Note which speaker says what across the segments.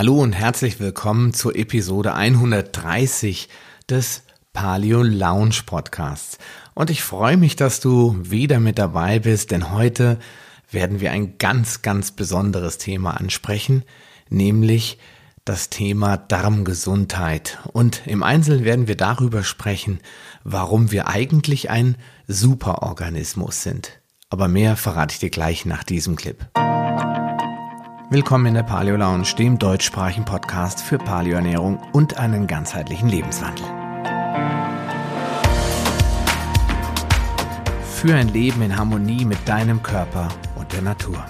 Speaker 1: Hallo und herzlich willkommen zur Episode 130 des Paleo Lounge Podcasts. Und ich freue mich, dass du wieder mit dabei bist, denn heute werden wir ein ganz, ganz besonderes Thema ansprechen, nämlich das Thema Darmgesundheit. Und im Einzelnen werden wir darüber sprechen, warum wir eigentlich ein Superorganismus sind. Aber mehr verrate ich dir gleich nach diesem Clip. Willkommen in der Paleo Lounge, dem deutschsprachigen Podcast für Paleoernährung und einen ganzheitlichen Lebenswandel. Für ein Leben in Harmonie mit deinem Körper und der Natur.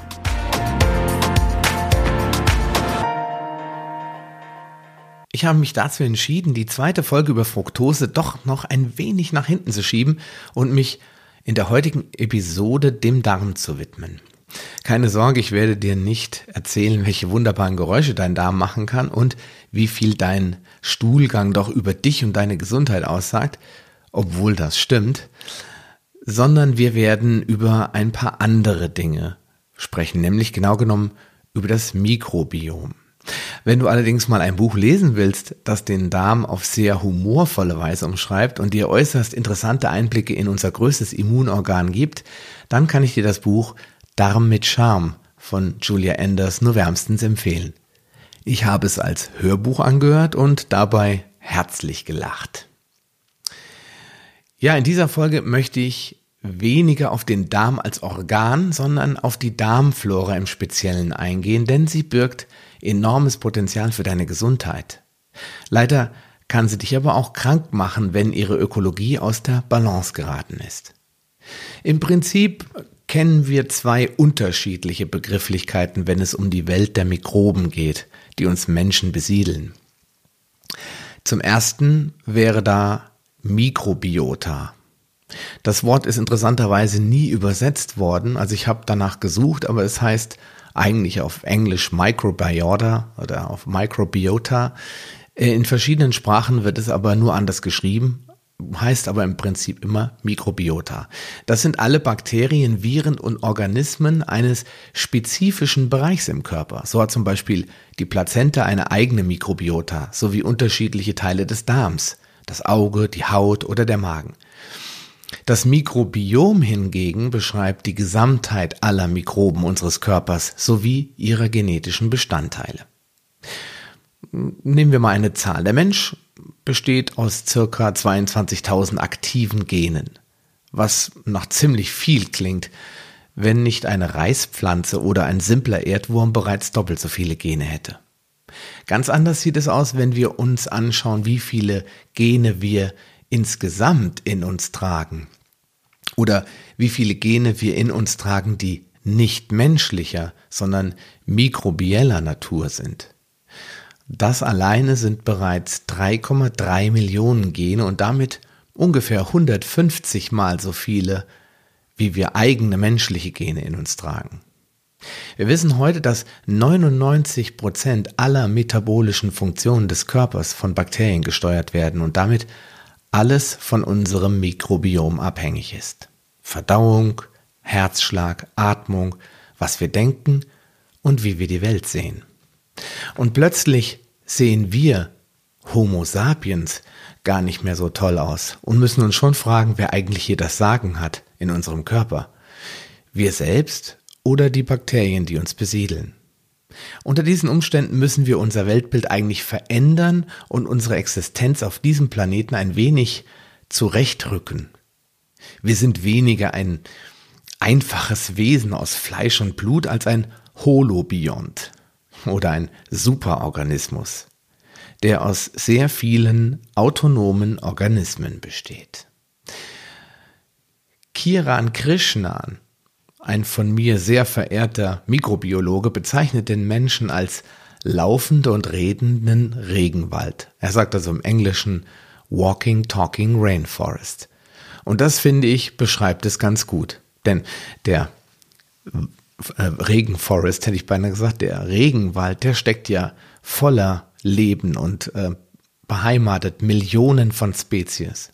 Speaker 1: Ich habe mich dazu entschieden, die zweite Folge über Fructose doch noch ein wenig nach hinten zu schieben und mich in der heutigen Episode dem Darm zu widmen. Keine Sorge, ich werde dir nicht erzählen, welche wunderbaren Geräusche dein Darm machen kann und wie viel dein Stuhlgang doch über dich und deine Gesundheit aussagt, obwohl das stimmt, sondern wir werden über ein paar andere Dinge sprechen, nämlich genau genommen über das Mikrobiom. Wenn du allerdings mal ein Buch lesen willst, das den Darm auf sehr humorvolle Weise umschreibt und dir äußerst interessante Einblicke in unser größtes Immunorgan gibt, dann kann ich dir das Buch Darm mit Charme von Julia Enders nur wärmstens empfehlen. Ich habe es als Hörbuch angehört und dabei herzlich gelacht. Ja, in dieser Folge möchte ich weniger auf den Darm als Organ, sondern auf die Darmflora im Speziellen eingehen, denn sie birgt enormes Potenzial für deine Gesundheit. Leider kann sie dich aber auch krank machen, wenn ihre Ökologie aus der Balance geraten ist. Im Prinzip kennen wir zwei unterschiedliche Begrifflichkeiten, wenn es um die Welt der Mikroben geht, die uns Menschen besiedeln. Zum ersten wäre da Mikrobiota. Das Wort ist interessanterweise nie übersetzt worden, also ich habe danach gesucht, aber es heißt eigentlich auf Englisch Microbiota oder auf Microbiota. In verschiedenen Sprachen wird es aber nur anders geschrieben, heißt aber im Prinzip immer Mikrobiota. Das sind alle Bakterien, Viren und Organismen eines spezifischen Bereichs im Körper. So hat zum Beispiel die Plazenta eine eigene Mikrobiota sowie unterschiedliche Teile des Darms, das Auge, die Haut oder der Magen. Das Mikrobiom hingegen beschreibt die Gesamtheit aller Mikroben unseres Körpers sowie ihrer genetischen Bestandteile. Nehmen wir mal eine Zahl. Der Mensch besteht aus circa 22.000 aktiven Genen, was nach ziemlich viel klingt, wenn nicht eine Reispflanze oder ein simpler Erdwurm bereits doppelt so viele Gene hätte. Ganz anders sieht es aus, wenn wir uns anschauen, wie viele Gene wir insgesamt in uns tragen oder wie viele Gene wir in uns tragen, die nicht menschlicher, sondern mikrobieller Natur sind. Das alleine sind bereits 3,3 Millionen Gene und damit ungefähr 150 mal so viele, wie wir eigene menschliche Gene in uns tragen. Wir wissen heute, dass 99 Prozent aller metabolischen Funktionen des Körpers von Bakterien gesteuert werden und damit alles von unserem Mikrobiom abhängig ist. Verdauung, Herzschlag, Atmung, was wir denken und wie wir die Welt sehen. Und plötzlich sehen wir Homo sapiens gar nicht mehr so toll aus und müssen uns schon fragen, wer eigentlich hier das Sagen hat in unserem Körper. Wir selbst oder die Bakterien, die uns besiedeln. Unter diesen Umständen müssen wir unser Weltbild eigentlich verändern und unsere Existenz auf diesem Planeten ein wenig zurechtrücken. Wir sind weniger ein einfaches Wesen aus Fleisch und Blut als ein Holobiont oder ein Superorganismus, der aus sehr vielen autonomen Organismen besteht. Kiran Krishnan, ein von mir sehr verehrter Mikrobiologe, bezeichnet den Menschen als laufende und redenden Regenwald. Er sagt also im Englischen Walking, Talking Rainforest. Und das finde ich beschreibt es ganz gut. Denn der äh, Regenforest, hätte ich beinahe gesagt, der Regenwald, der steckt ja voller Leben und äh, beheimatet Millionen von Spezies.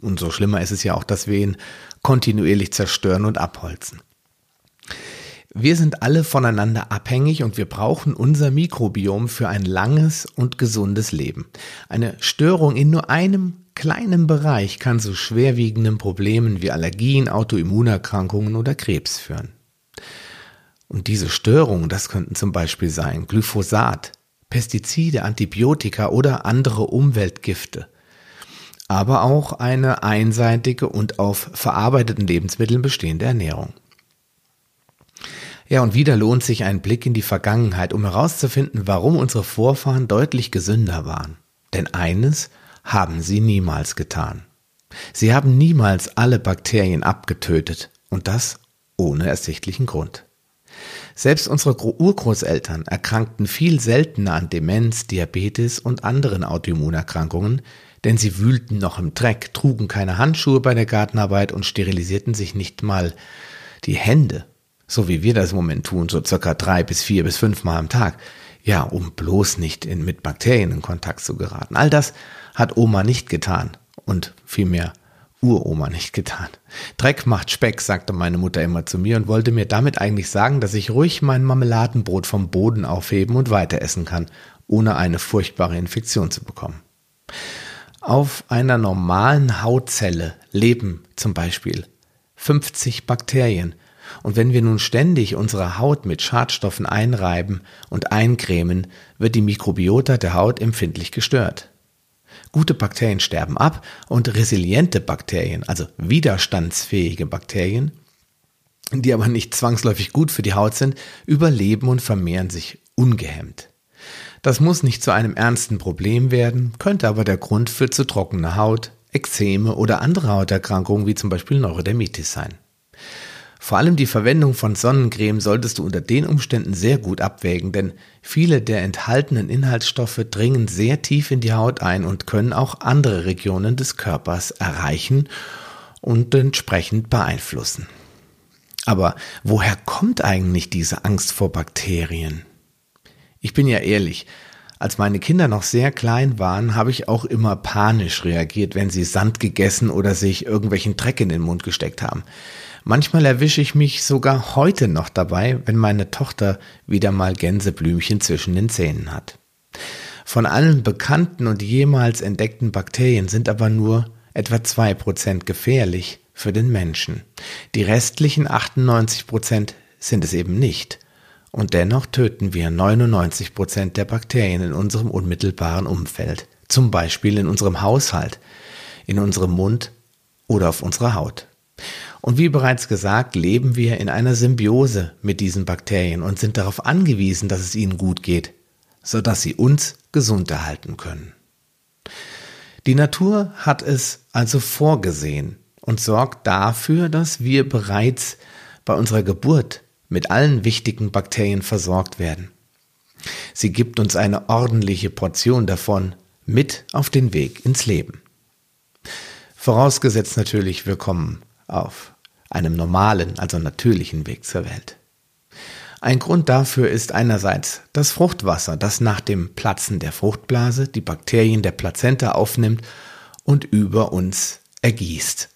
Speaker 1: Und so schlimmer ist es ja auch, dass wir ihn kontinuierlich zerstören und abholzen. Wir sind alle voneinander abhängig und wir brauchen unser Mikrobiom für ein langes und gesundes Leben. Eine Störung in nur einem kleinen Bereich kann zu schwerwiegenden Problemen wie Allergien, Autoimmunerkrankungen oder Krebs führen. Und diese Störungen, das könnten zum Beispiel sein Glyphosat, Pestizide, Antibiotika oder andere Umweltgifte, aber auch eine einseitige und auf verarbeiteten Lebensmitteln bestehende Ernährung. Ja, und wieder lohnt sich ein Blick in die Vergangenheit, um herauszufinden, warum unsere Vorfahren deutlich gesünder waren. Denn eines haben sie niemals getan. Sie haben niemals alle Bakterien abgetötet und das ohne ersichtlichen Grund. Selbst unsere Urgroßeltern erkrankten viel seltener an Demenz, Diabetes und anderen Autoimmunerkrankungen, denn sie wühlten noch im Dreck, trugen keine Handschuhe bei der Gartenarbeit und sterilisierten sich nicht mal die Hände so wie wir das im Moment tun, so circa drei bis vier bis fünf Mal am Tag. Ja, um bloß nicht in, mit Bakterien in Kontakt zu geraten. All das hat Oma nicht getan und vielmehr Uroma nicht getan. Dreck macht Speck, sagte meine Mutter immer zu mir und wollte mir damit eigentlich sagen, dass ich ruhig mein Marmeladenbrot vom Boden aufheben und weiter essen kann, ohne eine furchtbare Infektion zu bekommen. Auf einer normalen Hautzelle leben zum Beispiel 50 Bakterien, und wenn wir nun ständig unsere Haut mit Schadstoffen einreiben und eincremen, wird die Mikrobiota der Haut empfindlich gestört. Gute Bakterien sterben ab und resiliente Bakterien, also widerstandsfähige Bakterien, die aber nicht zwangsläufig gut für die Haut sind, überleben und vermehren sich ungehemmt. Das muss nicht zu einem ernsten Problem werden, könnte aber der Grund für zu trockene Haut, Ekzeme oder andere Hauterkrankungen wie zum Beispiel Neurodermitis sein. Vor allem die Verwendung von Sonnencreme solltest du unter den Umständen sehr gut abwägen, denn viele der enthaltenen Inhaltsstoffe dringen sehr tief in die Haut ein und können auch andere Regionen des Körpers erreichen und entsprechend beeinflussen. Aber woher kommt eigentlich diese Angst vor Bakterien? Ich bin ja ehrlich, als meine Kinder noch sehr klein waren, habe ich auch immer panisch reagiert, wenn sie Sand gegessen oder sich irgendwelchen Dreck in den Mund gesteckt haben. Manchmal erwische ich mich sogar heute noch dabei, wenn meine Tochter wieder mal Gänseblümchen zwischen den Zähnen hat. Von allen bekannten und jemals entdeckten Bakterien sind aber nur etwa zwei Prozent gefährlich für den Menschen. Die restlichen 98 Prozent sind es eben nicht. Und dennoch töten wir 99 Prozent der Bakterien in unserem unmittelbaren Umfeld. Zum Beispiel in unserem Haushalt, in unserem Mund oder auf unserer Haut. Und wie bereits gesagt, leben wir in einer Symbiose mit diesen Bakterien und sind darauf angewiesen, dass es ihnen gut geht, sodass sie uns gesund erhalten können. Die Natur hat es also vorgesehen und sorgt dafür, dass wir bereits bei unserer Geburt mit allen wichtigen Bakterien versorgt werden. Sie gibt uns eine ordentliche Portion davon mit auf den Weg ins Leben. Vorausgesetzt natürlich, wir kommen auf einem normalen, also natürlichen Weg zur Welt. Ein Grund dafür ist einerseits das Fruchtwasser, das nach dem Platzen der Fruchtblase die Bakterien der Plazenta aufnimmt und über uns ergießt.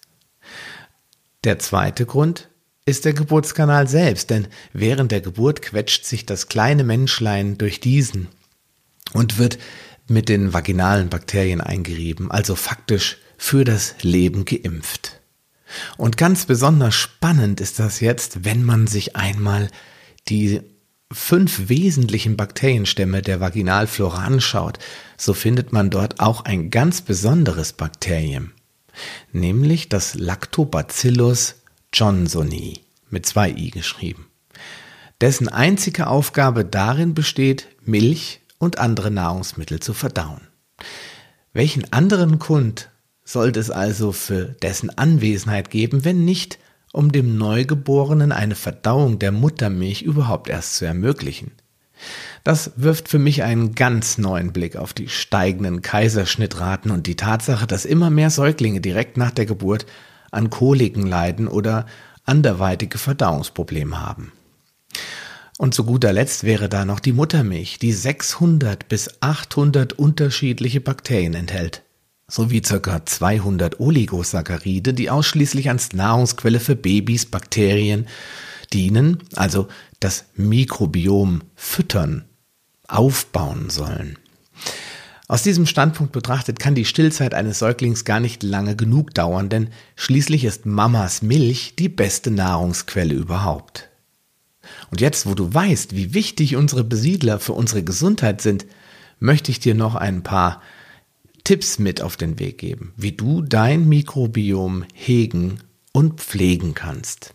Speaker 1: Der zweite Grund ist der Geburtskanal selbst, denn während der Geburt quetscht sich das kleine Menschlein durch diesen und wird mit den vaginalen Bakterien eingerieben, also faktisch für das Leben geimpft. Und ganz besonders spannend ist das jetzt, wenn man sich einmal die fünf wesentlichen Bakterienstämme der Vaginalflora anschaut, so findet man dort auch ein ganz besonderes Bakterium, nämlich das Lactobacillus johnsoni mit zwei i geschrieben, dessen einzige Aufgabe darin besteht, Milch und andere Nahrungsmittel zu verdauen. Welchen anderen Kund sollte es also für dessen Anwesenheit geben, wenn nicht, um dem Neugeborenen eine Verdauung der Muttermilch überhaupt erst zu ermöglichen. Das wirft für mich einen ganz neuen Blick auf die steigenden Kaiserschnittraten und die Tatsache, dass immer mehr Säuglinge direkt nach der Geburt an Koliken leiden oder anderweitige Verdauungsprobleme haben. Und zu guter Letzt wäre da noch die Muttermilch, die 600 bis 800 unterschiedliche Bakterien enthält sowie ca. 200 Oligosaccharide, die ausschließlich als Nahrungsquelle für Babys, Bakterien, bedienen, also das Mikrobiom füttern, aufbauen sollen. Aus diesem Standpunkt betrachtet kann die Stillzeit eines Säuglings gar nicht lange genug dauern, denn schließlich ist Mamas Milch die beste Nahrungsquelle überhaupt. Und jetzt, wo du weißt, wie wichtig unsere Besiedler für unsere Gesundheit sind, möchte ich dir noch ein paar Tipps mit auf den Weg geben, wie du dein Mikrobiom hegen und pflegen kannst.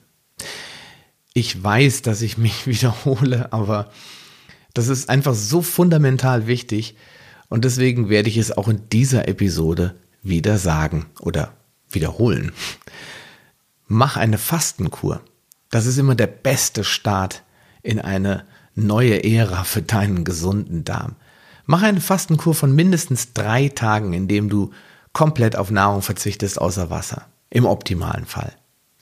Speaker 1: Ich weiß, dass ich mich wiederhole, aber das ist einfach so fundamental wichtig, und deswegen werde ich es auch in dieser Episode wieder sagen oder wiederholen. Mach eine Fastenkur. Das ist immer der beste Start in eine neue Ära für deinen gesunden Darm. Mach eine Fastenkur von mindestens drei Tagen, indem du komplett auf Nahrung verzichtest außer Wasser. Im optimalen Fall.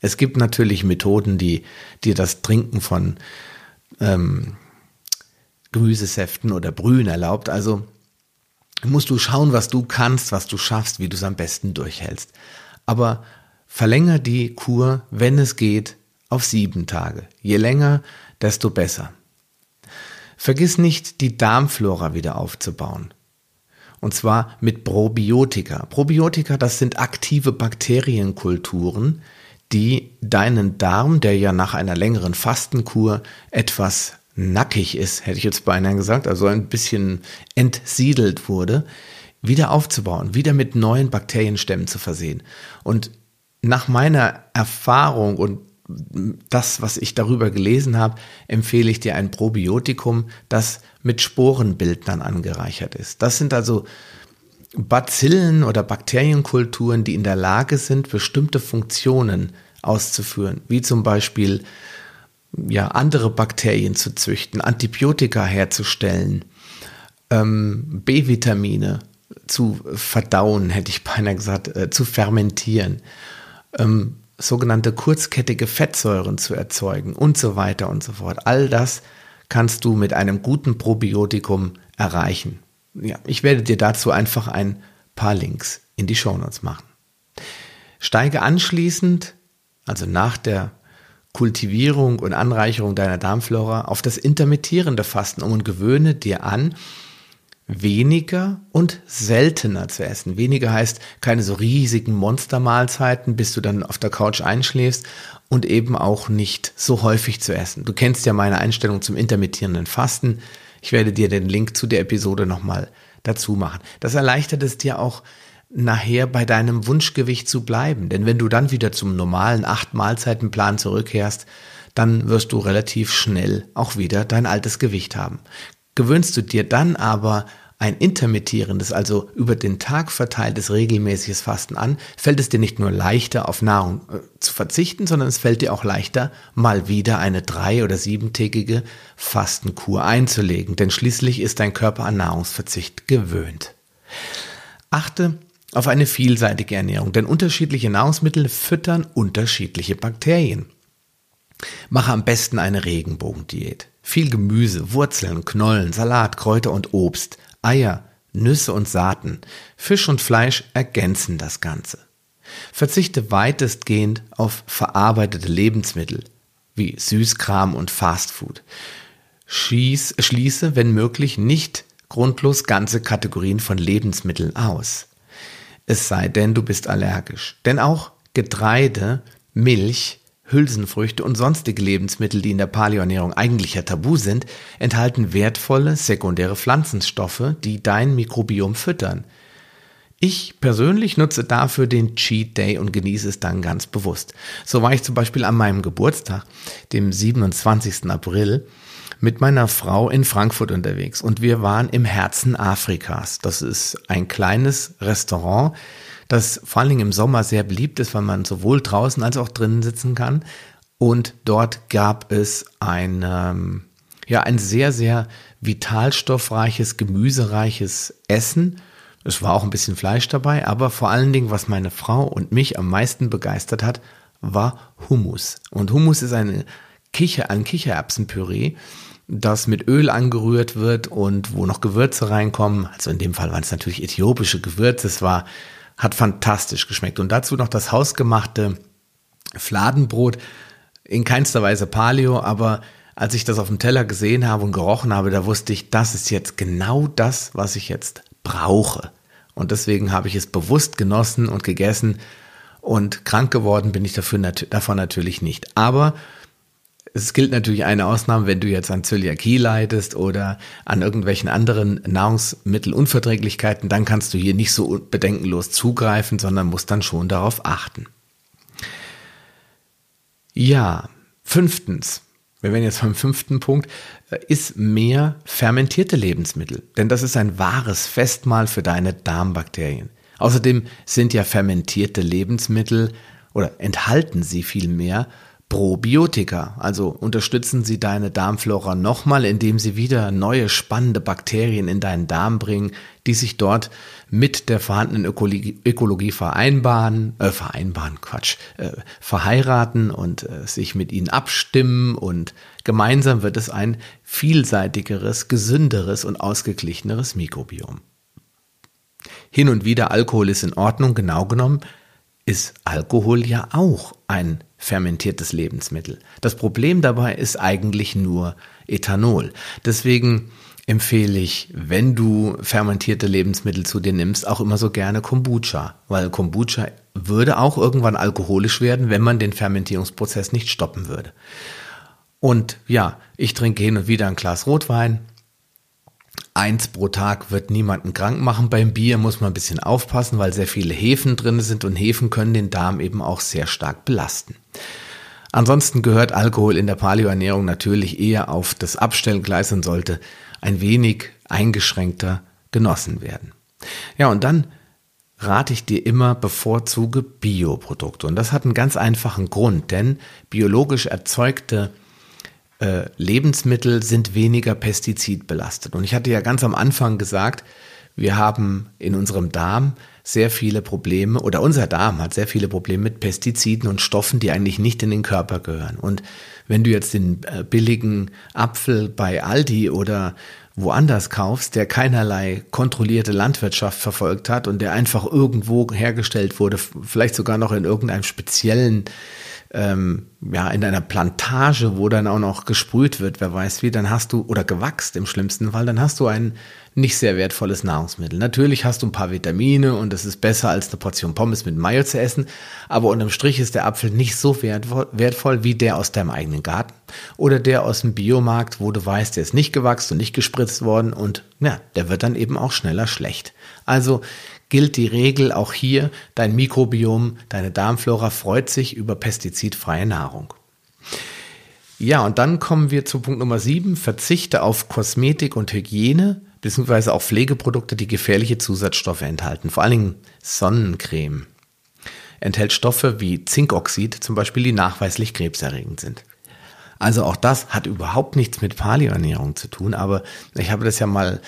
Speaker 1: Es gibt natürlich Methoden, die dir das Trinken von ähm, Gemüsesäften oder Brühen erlaubt. Also musst du schauen, was du kannst, was du schaffst, wie du es am besten durchhältst. Aber verlänger die Kur, wenn es geht, auf sieben Tage. Je länger, desto besser. Vergiss nicht, die Darmflora wieder aufzubauen. Und zwar mit Probiotika. Probiotika, das sind aktive Bakterienkulturen, die deinen Darm, der ja nach einer längeren Fastenkur etwas nackig ist, hätte ich jetzt beinahe gesagt, also ein bisschen entsiedelt wurde, wieder aufzubauen, wieder mit neuen Bakterienstämmen zu versehen. Und nach meiner Erfahrung und das, was ich darüber gelesen habe, empfehle ich dir ein Probiotikum, das mit Sporenbildnern angereichert ist. Das sind also Bazillen oder Bakterienkulturen, die in der Lage sind, bestimmte Funktionen auszuführen, wie zum Beispiel ja, andere Bakterien zu züchten, Antibiotika herzustellen, ähm, B-Vitamine zu verdauen, hätte ich beinahe gesagt, äh, zu fermentieren, ähm, sogenannte kurzkettige Fettsäuren zu erzeugen und so weiter und so fort. All das kannst du mit einem guten Probiotikum erreichen. Ja, ich werde dir dazu einfach ein paar Links in die Shownotes machen. Steige anschließend, also nach der Kultivierung und Anreicherung deiner Darmflora auf das intermittierende Fasten um und gewöhne dir an, weniger und seltener zu essen. Weniger heißt keine so riesigen Monstermahlzeiten, bis du dann auf der Couch einschläfst und eben auch nicht so häufig zu essen. Du kennst ja meine Einstellung zum intermittierenden Fasten. Ich werde dir den Link zu der Episode nochmal dazu machen. Das erleichtert es dir auch, nachher bei deinem Wunschgewicht zu bleiben. Denn wenn du dann wieder zum normalen acht Mahlzeitenplan zurückkehrst, dann wirst du relativ schnell auch wieder dein altes Gewicht haben. Gewöhnst du dir dann aber ein intermittierendes, also über den Tag verteiltes regelmäßiges Fasten an, fällt es dir nicht nur leichter, auf Nahrung äh, zu verzichten, sondern es fällt dir auch leichter, mal wieder eine drei- oder siebentägige Fastenkur einzulegen, denn schließlich ist dein Körper an Nahrungsverzicht gewöhnt. Achte auf eine vielseitige Ernährung, denn unterschiedliche Nahrungsmittel füttern unterschiedliche Bakterien. Mache am besten eine Regenbogendiät. Viel Gemüse, Wurzeln, Knollen, Salat, Kräuter und Obst, Eier, Nüsse und Saaten, Fisch und Fleisch ergänzen das Ganze. Verzichte weitestgehend auf verarbeitete Lebensmittel wie Süßkram und Fastfood. Schieß, schließe, wenn möglich, nicht grundlos ganze Kategorien von Lebensmitteln aus es sei denn, du bist allergisch. Denn auch Getreide, Milch, Hülsenfrüchte und sonstige Lebensmittel, die in der Paleoernährung eigentlich ja tabu sind, enthalten wertvolle sekundäre Pflanzenstoffe, die dein Mikrobiom füttern. Ich persönlich nutze dafür den Cheat Day und genieße es dann ganz bewusst. So war ich zum Beispiel an meinem Geburtstag, dem 27. April, mit meiner Frau in Frankfurt unterwegs und wir waren im Herzen Afrikas. Das ist ein kleines Restaurant, das vor allen Dingen im Sommer sehr beliebt ist, weil man sowohl draußen als auch drinnen sitzen kann. Und dort gab es ein, ähm, ja, ein sehr, sehr vitalstoffreiches, gemüsereiches Essen. Es war auch ein bisschen Fleisch dabei, aber vor allen Dingen, was meine Frau und mich am meisten begeistert hat, war Hummus. Und Hummus ist eine Kicher, ein Kichererbsenpüree, das mit Öl angerührt wird und wo noch Gewürze reinkommen. Also in dem Fall waren es natürlich äthiopische Gewürze. Es war, hat fantastisch geschmeckt. Und dazu noch das hausgemachte Fladenbrot. in keinster Weise Paleo, aber als ich das auf dem Teller gesehen habe und gerochen habe, da wusste ich, das ist jetzt genau das, was ich jetzt brauche. Und deswegen habe ich es bewusst genossen und gegessen und krank geworden bin ich dafür, davon natürlich nicht. Aber es gilt natürlich eine Ausnahme, wenn du jetzt an Zöliakie leidest oder an irgendwelchen anderen Nahrungsmittelunverträglichkeiten, dann kannst du hier nicht so bedenkenlos zugreifen, sondern musst dann schon darauf achten. Ja, fünftens, wir werden jetzt beim fünften Punkt, äh, ist mehr fermentierte Lebensmittel. Denn das ist ein wahres Festmahl für deine Darmbakterien. Außerdem sind ja fermentierte Lebensmittel oder enthalten sie vielmehr Probiotika, also unterstützen sie deine Darmflora nochmal, indem sie wieder neue spannende Bakterien in deinen Darm bringen, die sich dort mit der vorhandenen Ökologie, Ökologie vereinbaren, äh, vereinbaren, Quatsch, äh, verheiraten und äh, sich mit ihnen abstimmen. Und gemeinsam wird es ein vielseitigeres, gesünderes und ausgeglicheneres Mikrobiom. Hin und wieder Alkohol ist in Ordnung, genau genommen ist Alkohol ja auch ein fermentiertes Lebensmittel. Das Problem dabei ist eigentlich nur Ethanol. Deswegen empfehle ich, wenn du fermentierte Lebensmittel zu dir nimmst, auch immer so gerne Kombucha, weil Kombucha würde auch irgendwann alkoholisch werden, wenn man den Fermentierungsprozess nicht stoppen würde. Und ja, ich trinke hin und wieder ein Glas Rotwein, Eins pro Tag wird niemanden krank machen. Beim Bier muss man ein bisschen aufpassen, weil sehr viele Hefen drin sind und Hefen können den Darm eben auch sehr stark belasten. Ansonsten gehört Alkohol in der Paleoernährung natürlich eher auf das Abstellgleis und sollte ein wenig eingeschränkter genossen werden. Ja, und dann rate ich dir immer, bevorzuge Bioprodukte. Und das hat einen ganz einfachen Grund, denn biologisch erzeugte äh, Lebensmittel sind weniger pestizidbelastet. Und ich hatte ja ganz am Anfang gesagt, wir haben in unserem Darm sehr viele Probleme oder unser Darm hat sehr viele Probleme mit Pestiziden und Stoffen, die eigentlich nicht in den Körper gehören. Und wenn du jetzt den äh, billigen Apfel bei Aldi oder woanders kaufst, der keinerlei kontrollierte Landwirtschaft verfolgt hat und der einfach irgendwo hergestellt wurde, vielleicht sogar noch in irgendeinem speziellen ähm, ja, in einer Plantage, wo dann auch noch gesprüht wird, wer weiß wie, dann hast du, oder gewachst im schlimmsten Fall, dann hast du ein nicht sehr wertvolles Nahrungsmittel. Natürlich hast du ein paar Vitamine und es ist besser als eine Portion Pommes mit Mayo zu essen, aber unterm Strich ist der Apfel nicht so wertvoll, wertvoll wie der aus deinem eigenen Garten oder der aus dem Biomarkt, wo du weißt, der ist nicht gewachsen und nicht gespritzt worden und ja, der wird dann eben auch schneller schlecht. Also gilt die Regel auch hier, dein Mikrobiom, deine Darmflora freut sich über pestizidfreie Nahrung. Ja, und dann kommen wir zu Punkt Nummer 7, verzichte auf Kosmetik und Hygiene, beziehungsweise auch Pflegeprodukte, die gefährliche Zusatzstoffe enthalten, vor allen Dingen Sonnencreme. Enthält Stoffe wie Zinkoxid zum Beispiel, die nachweislich krebserregend sind. Also auch das hat überhaupt nichts mit Paleoernährung zu tun, aber ich habe das ja mal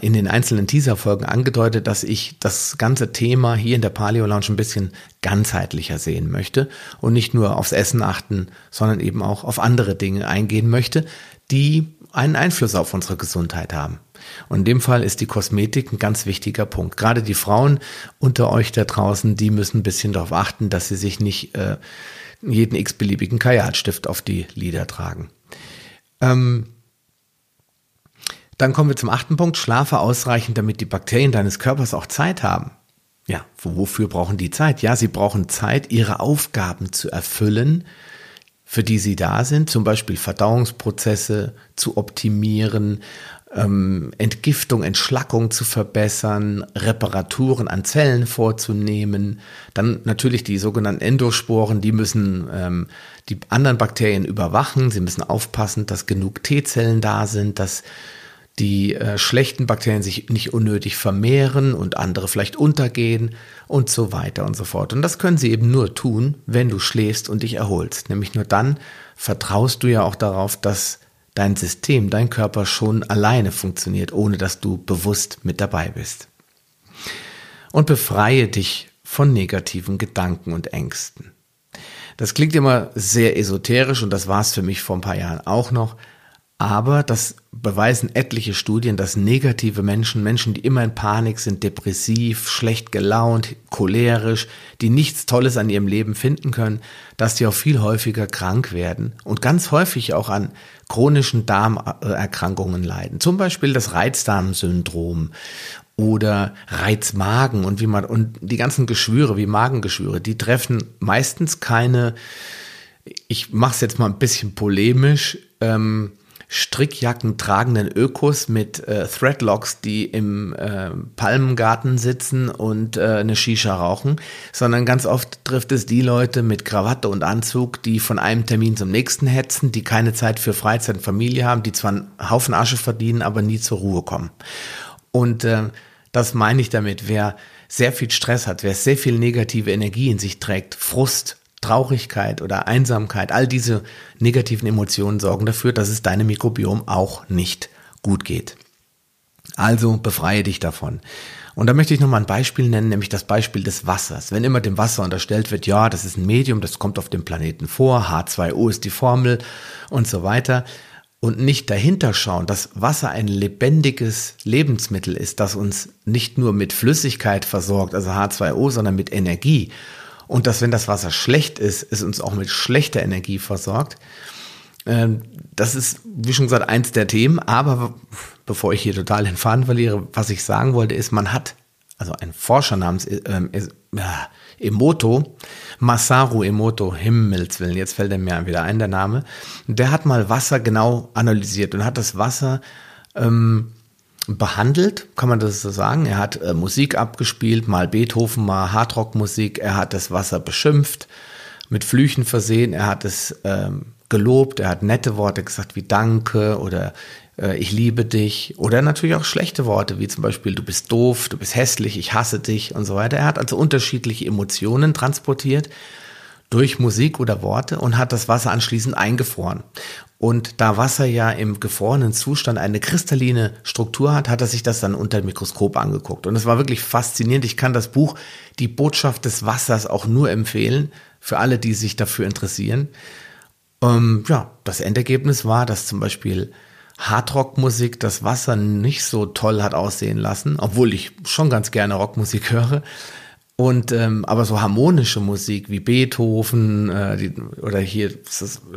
Speaker 1: in den einzelnen Teaser-Folgen angedeutet, dass ich das ganze Thema hier in der Paleo Lounge ein bisschen ganzheitlicher sehen möchte und nicht nur aufs Essen achten, sondern eben auch auf andere Dinge eingehen möchte, die einen Einfluss auf unsere Gesundheit haben. Und in dem Fall ist die Kosmetik ein ganz wichtiger Punkt. Gerade die Frauen unter euch da draußen, die müssen ein bisschen darauf achten, dass sie sich nicht äh, jeden x-beliebigen Kajalstift auf die Lider tragen. Ähm, dann kommen wir zum achten Punkt. Schlafe ausreichend, damit die Bakterien deines Körpers auch Zeit haben. Ja, wofür brauchen die Zeit? Ja, sie brauchen Zeit, ihre Aufgaben zu erfüllen, für die sie da sind, zum Beispiel Verdauungsprozesse zu optimieren, ähm, Entgiftung, Entschlackung zu verbessern, Reparaturen an Zellen vorzunehmen. Dann natürlich die sogenannten Endosporen, die müssen ähm, die anderen Bakterien überwachen. Sie müssen aufpassen, dass genug T-Zellen da sind, dass die äh, schlechten Bakterien sich nicht unnötig vermehren und andere vielleicht untergehen und so weiter und so fort. Und das können sie eben nur tun, wenn du schläfst und dich erholst. Nämlich nur dann vertraust du ja auch darauf, dass dein System, dein Körper schon alleine funktioniert, ohne dass du bewusst mit dabei bist. Und befreie dich von negativen Gedanken und Ängsten. Das klingt immer sehr esoterisch und das war es für mich vor ein paar Jahren auch noch. Aber das beweisen etliche Studien, dass negative Menschen, Menschen, die immer in Panik sind, depressiv, schlecht gelaunt, cholerisch, die nichts Tolles an ihrem Leben finden können, dass die auch viel häufiger krank werden und ganz häufig auch an chronischen Darmerkrankungen leiden. Zum Beispiel das Reizdarmsyndrom oder Reizmagen und wie man, und die ganzen Geschwüre wie Magengeschwüre, die treffen meistens keine, ich mache es jetzt mal ein bisschen polemisch, ähm, Strickjacken tragenden Ökos mit äh, Threadlocks, die im äh, Palmengarten sitzen und äh, eine Shisha rauchen, sondern ganz oft trifft es die Leute mit Krawatte und Anzug, die von einem Termin zum nächsten hetzen, die keine Zeit für Freizeit und Familie haben, die zwar einen Haufen Asche verdienen, aber nie zur Ruhe kommen. Und äh, das meine ich damit, wer sehr viel Stress hat, wer sehr viel negative Energie in sich trägt, Frust, Traurigkeit oder Einsamkeit, all diese negativen Emotionen sorgen dafür, dass es deinem Mikrobiom auch nicht gut geht. Also befreie dich davon. Und da möchte ich nochmal ein Beispiel nennen, nämlich das Beispiel des Wassers. Wenn immer dem Wasser unterstellt wird, ja, das ist ein Medium, das kommt auf dem Planeten vor, H2O ist die Formel und so weiter, und nicht dahinter schauen, dass Wasser ein lebendiges Lebensmittel ist, das uns nicht nur mit Flüssigkeit versorgt, also H2O, sondern mit Energie und dass wenn das Wasser schlecht ist, es uns auch mit schlechter Energie versorgt. Ähm, das ist, wie schon gesagt, eins der Themen. Aber bevor ich hier total den Faden verliere, was ich sagen wollte, ist, man hat, also ein Forscher namens ähm, äh, Emoto, Masaru Emoto, Himmelswillen, jetzt fällt er mir wieder ein, der Name, der hat mal Wasser genau analysiert und hat das Wasser ähm, behandelt, kann man das so sagen. Er hat äh, Musik abgespielt, mal Beethoven, mal Hardrock-Musik. Er hat das Wasser beschimpft, mit Flüchen versehen. Er hat es ähm, gelobt, er hat nette Worte gesagt wie Danke oder äh, Ich liebe dich. Oder natürlich auch schlechte Worte wie zum Beispiel Du bist doof, du bist hässlich, ich hasse dich und so weiter. Er hat also unterschiedliche Emotionen transportiert durch Musik oder Worte und hat das Wasser anschließend eingefroren. Und da Wasser ja im gefrorenen Zustand eine kristalline Struktur hat, hat er sich das dann unter dem Mikroskop angeguckt. Und es war wirklich faszinierend. Ich kann das Buch Die Botschaft des Wassers auch nur empfehlen für alle, die sich dafür interessieren. Ähm, ja, das Endergebnis war, dass zum Beispiel Hardrock-Musik das Wasser nicht so toll hat aussehen lassen, obwohl ich schon ganz gerne Rockmusik höre. Und ähm, aber so harmonische Musik wie Beethoven äh, die, oder hier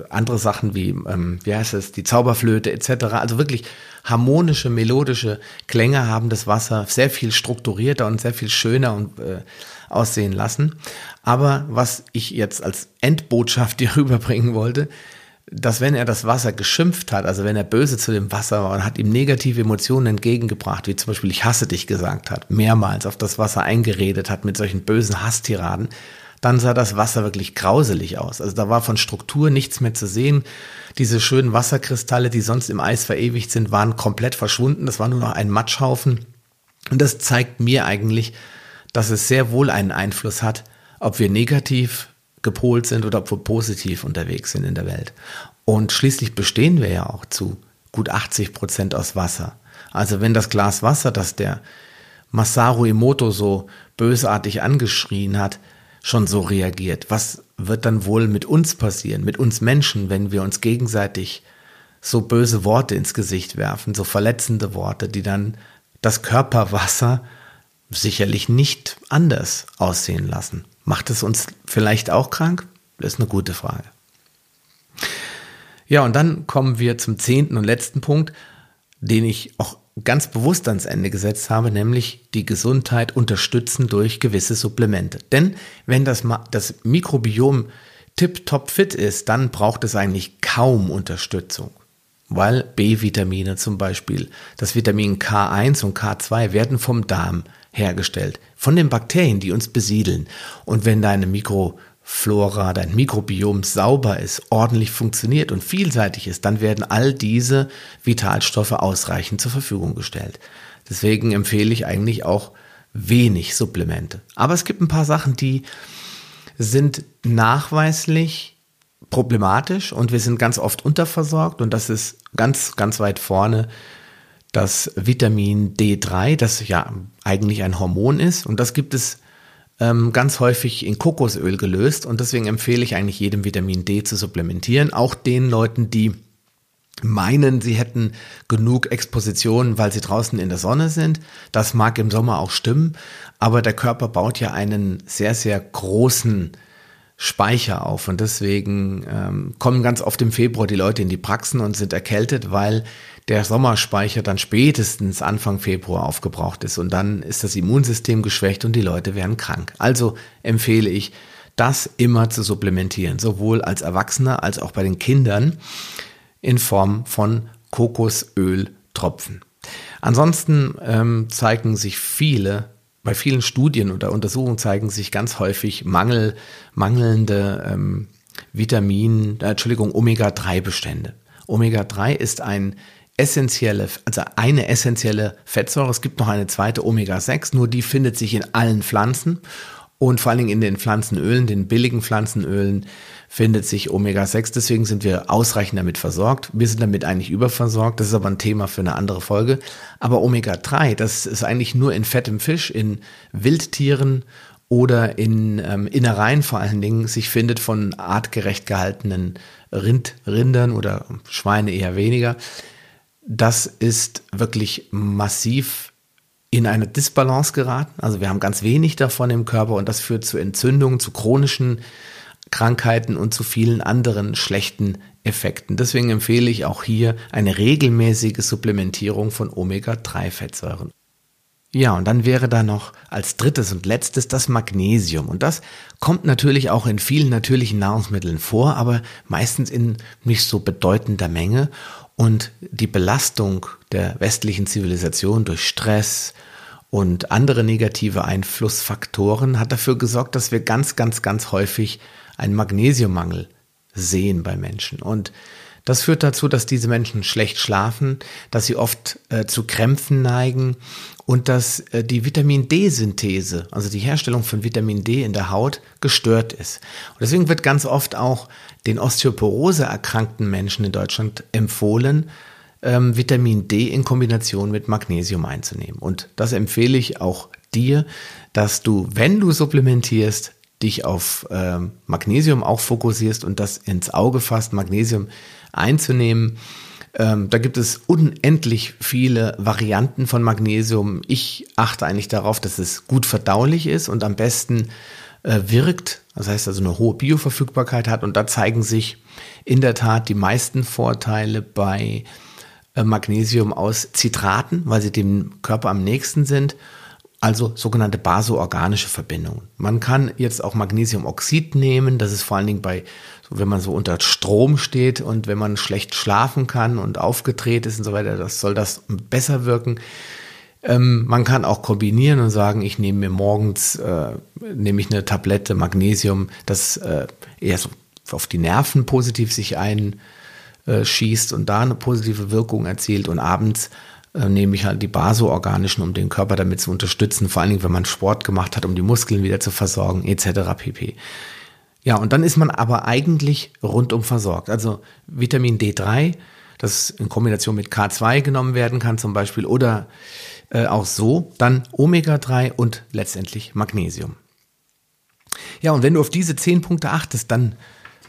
Speaker 1: andere Sachen wie ähm, wie heißt es die Zauberflöte etc. Also wirklich harmonische melodische Klänge haben das Wasser sehr viel strukturierter und sehr viel schöner und äh, aussehen lassen. Aber was ich jetzt als Endbotschaft dir rüberbringen wollte, dass wenn er das Wasser geschimpft hat, also wenn er böse zu dem Wasser war und hat ihm negative Emotionen entgegengebracht, wie zum Beispiel ich hasse dich gesagt hat, mehrmals auf das Wasser eingeredet hat mit solchen bösen Hasstiraden, dann sah das Wasser wirklich grauselig aus. Also da war von Struktur nichts mehr zu sehen. Diese schönen Wasserkristalle, die sonst im Eis verewigt sind, waren komplett verschwunden. Das war nur noch ein Matschhaufen. Und das zeigt mir eigentlich, dass es sehr wohl einen Einfluss hat, ob wir negativ gepolt sind oder ob wir positiv unterwegs sind in der Welt. Und schließlich bestehen wir ja auch zu gut 80 Prozent aus Wasser. Also wenn das Glas Wasser, das der Masaru Emoto so bösartig angeschrien hat, schon so reagiert, was wird dann wohl mit uns passieren, mit uns Menschen, wenn wir uns gegenseitig so böse Worte ins Gesicht werfen, so verletzende Worte, die dann das Körperwasser sicherlich nicht anders aussehen lassen. Macht es uns vielleicht auch krank? Das ist eine gute Frage. Ja, und dann kommen wir zum zehnten und letzten Punkt, den ich auch ganz bewusst ans Ende gesetzt habe, nämlich die Gesundheit unterstützen durch gewisse Supplemente. Denn wenn das, das Mikrobiom tip-top fit ist, dann braucht es eigentlich kaum Unterstützung. Weil B-Vitamine zum Beispiel, das Vitamin K1 und K2 werden vom Darm hergestellt von den Bakterien, die uns besiedeln. Und wenn deine Mikroflora, dein Mikrobiom sauber ist, ordentlich funktioniert und vielseitig ist, dann werden all diese Vitalstoffe ausreichend zur Verfügung gestellt. Deswegen empfehle ich eigentlich auch wenig Supplemente. Aber es gibt ein paar Sachen, die sind nachweislich problematisch und wir sind ganz oft unterversorgt und das ist ganz, ganz weit vorne das Vitamin D3, das ja eigentlich ein Hormon ist. Und das gibt es ähm, ganz häufig in Kokosöl gelöst. Und deswegen empfehle ich eigentlich jedem Vitamin D zu supplementieren. Auch den Leuten, die meinen, sie hätten genug Exposition, weil sie draußen in der Sonne sind. Das mag im Sommer auch stimmen, aber der Körper baut ja einen sehr, sehr großen Speicher auf und deswegen ähm, kommen ganz oft im Februar die Leute in die Praxen und sind erkältet, weil der Sommerspeicher dann spätestens Anfang Februar aufgebraucht ist und dann ist das Immunsystem geschwächt und die Leute werden krank. Also empfehle ich, das immer zu supplementieren, sowohl als Erwachsener als auch bei den Kindern in Form von Kokosöltropfen. Ansonsten ähm, zeigen sich viele, bei vielen Studien oder Untersuchungen zeigen sich ganz häufig Mangel, mangelnde ähm, Vitamin, äh, Entschuldigung, Omega-3-Bestände. Omega-3 ist ein essentielle, also eine essentielle Fettsäure. Es gibt noch eine zweite Omega-6, nur die findet sich in allen Pflanzen und vor allen Dingen in den Pflanzenölen, den billigen Pflanzenölen, findet sich Omega-6. Deswegen sind wir ausreichend damit versorgt. Wir sind damit eigentlich überversorgt. Das ist aber ein Thema für eine andere Folge. Aber Omega-3, das ist eigentlich nur in fettem Fisch, in Wildtieren oder in ähm, Innereien vor allen Dingen sich findet von artgerecht gehaltenen Rind, Rindern oder Schweine eher weniger. Das ist wirklich massiv in eine Disbalance geraten. Also wir haben ganz wenig davon im Körper und das führt zu Entzündungen, zu chronischen Krankheiten und zu vielen anderen schlechten Effekten. Deswegen empfehle ich auch hier eine regelmäßige Supplementierung von Omega-3-Fettsäuren. Ja, und dann wäre da noch als drittes und letztes das Magnesium. Und das kommt natürlich auch in vielen natürlichen Nahrungsmitteln vor, aber meistens in nicht so bedeutender Menge. Und die Belastung der westlichen Zivilisation durch Stress und andere negative Einflussfaktoren hat dafür gesorgt, dass wir ganz, ganz, ganz häufig einen Magnesiummangel sehen bei Menschen. Und das führt dazu, dass diese Menschen schlecht schlafen, dass sie oft äh, zu Krämpfen neigen und dass äh, die Vitamin D-Synthese, also die Herstellung von Vitamin D in der Haut, gestört ist. Und deswegen wird ganz oft auch den Osteoporose erkrankten Menschen in Deutschland empfohlen, ähm, Vitamin D in Kombination mit Magnesium einzunehmen. Und das empfehle ich auch dir, dass du, wenn du supplementierst, dich auf ähm, Magnesium auch fokussierst und das ins Auge fasst, Magnesium einzunehmen ähm, da gibt es unendlich viele Varianten von Magnesium. Ich achte eigentlich darauf, dass es gut verdaulich ist und am besten äh, wirkt. Das heißt also eine hohe Bioverfügbarkeit hat. Und da zeigen sich in der Tat die meisten Vorteile bei äh, Magnesium aus Zitraten, weil sie dem Körper am nächsten sind also sogenannte basoorganische Verbindungen. Man kann jetzt auch Magnesiumoxid nehmen, das ist vor allen Dingen bei, wenn man so unter Strom steht und wenn man schlecht schlafen kann und aufgedreht ist und so weiter, das soll das besser wirken. Ähm, man kann auch kombinieren und sagen, ich nehme mir morgens, äh, nehme ich eine Tablette Magnesium, das äh, eher so auf die Nerven positiv sich einschießt und da eine positive Wirkung erzielt und abends äh, nehme ich halt die basoorganischen, um den Körper damit zu unterstützen, vor allen Dingen, wenn man Sport gemacht hat, um die Muskeln wieder zu versorgen, etc. pp. Ja, und dann ist man aber eigentlich rundum versorgt. Also Vitamin D3, das in Kombination mit K2 genommen werden kann zum Beispiel, oder äh, auch so, dann Omega-3 und letztendlich Magnesium. Ja, und wenn du auf diese zehn Punkte achtest, dann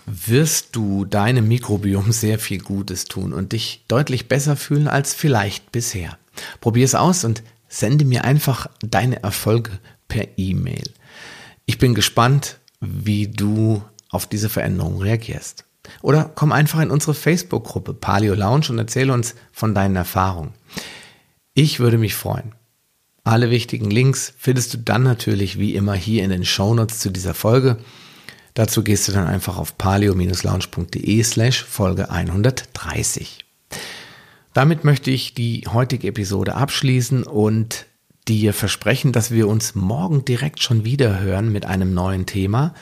Speaker 1: wirst du deinem Mikrobiom sehr viel Gutes tun und dich deutlich besser fühlen als vielleicht bisher. Probier es aus und sende mir einfach deine Erfolge per E-Mail. Ich bin gespannt, wie du auf diese Veränderung reagierst. Oder komm einfach in unsere Facebook-Gruppe Paleo Lounge und erzähle uns von deinen Erfahrungen. Ich würde mich freuen. Alle wichtigen Links findest du dann natürlich wie immer hier in den Shownotes zu dieser Folge. Dazu gehst du dann einfach auf paleo-lounge.de slash Folge 130. Damit möchte ich die heutige Episode abschließen und dir versprechen, dass wir uns morgen direkt schon wieder hören mit einem neuen Thema.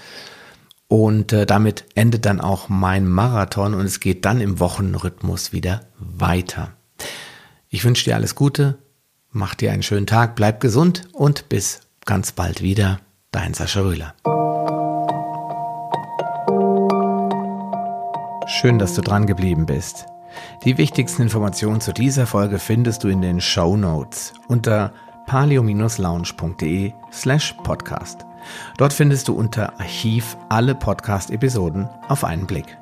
Speaker 1: Und äh, damit endet dann auch mein Marathon und es geht dann im Wochenrhythmus wieder weiter. Ich wünsche dir alles Gute, mach dir einen schönen Tag, bleib gesund und bis ganz bald wieder. Dein Sascha Rühler. Schön, dass du dran geblieben bist. Die wichtigsten Informationen zu dieser Folge findest du in den Show Notes unter palio-lounge.de slash podcast. Dort findest du unter Archiv alle Podcast-Episoden auf einen Blick.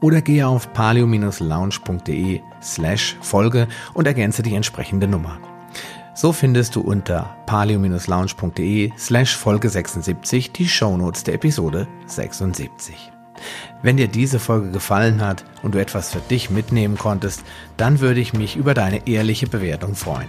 Speaker 1: oder gehe auf palio-lounge.de slash Folge und ergänze die entsprechende Nummer. So findest du unter palio-lounge.de slash Folge 76 die Shownotes der Episode 76. Wenn dir diese Folge gefallen hat und du etwas für dich mitnehmen konntest, dann würde ich mich über deine ehrliche Bewertung freuen.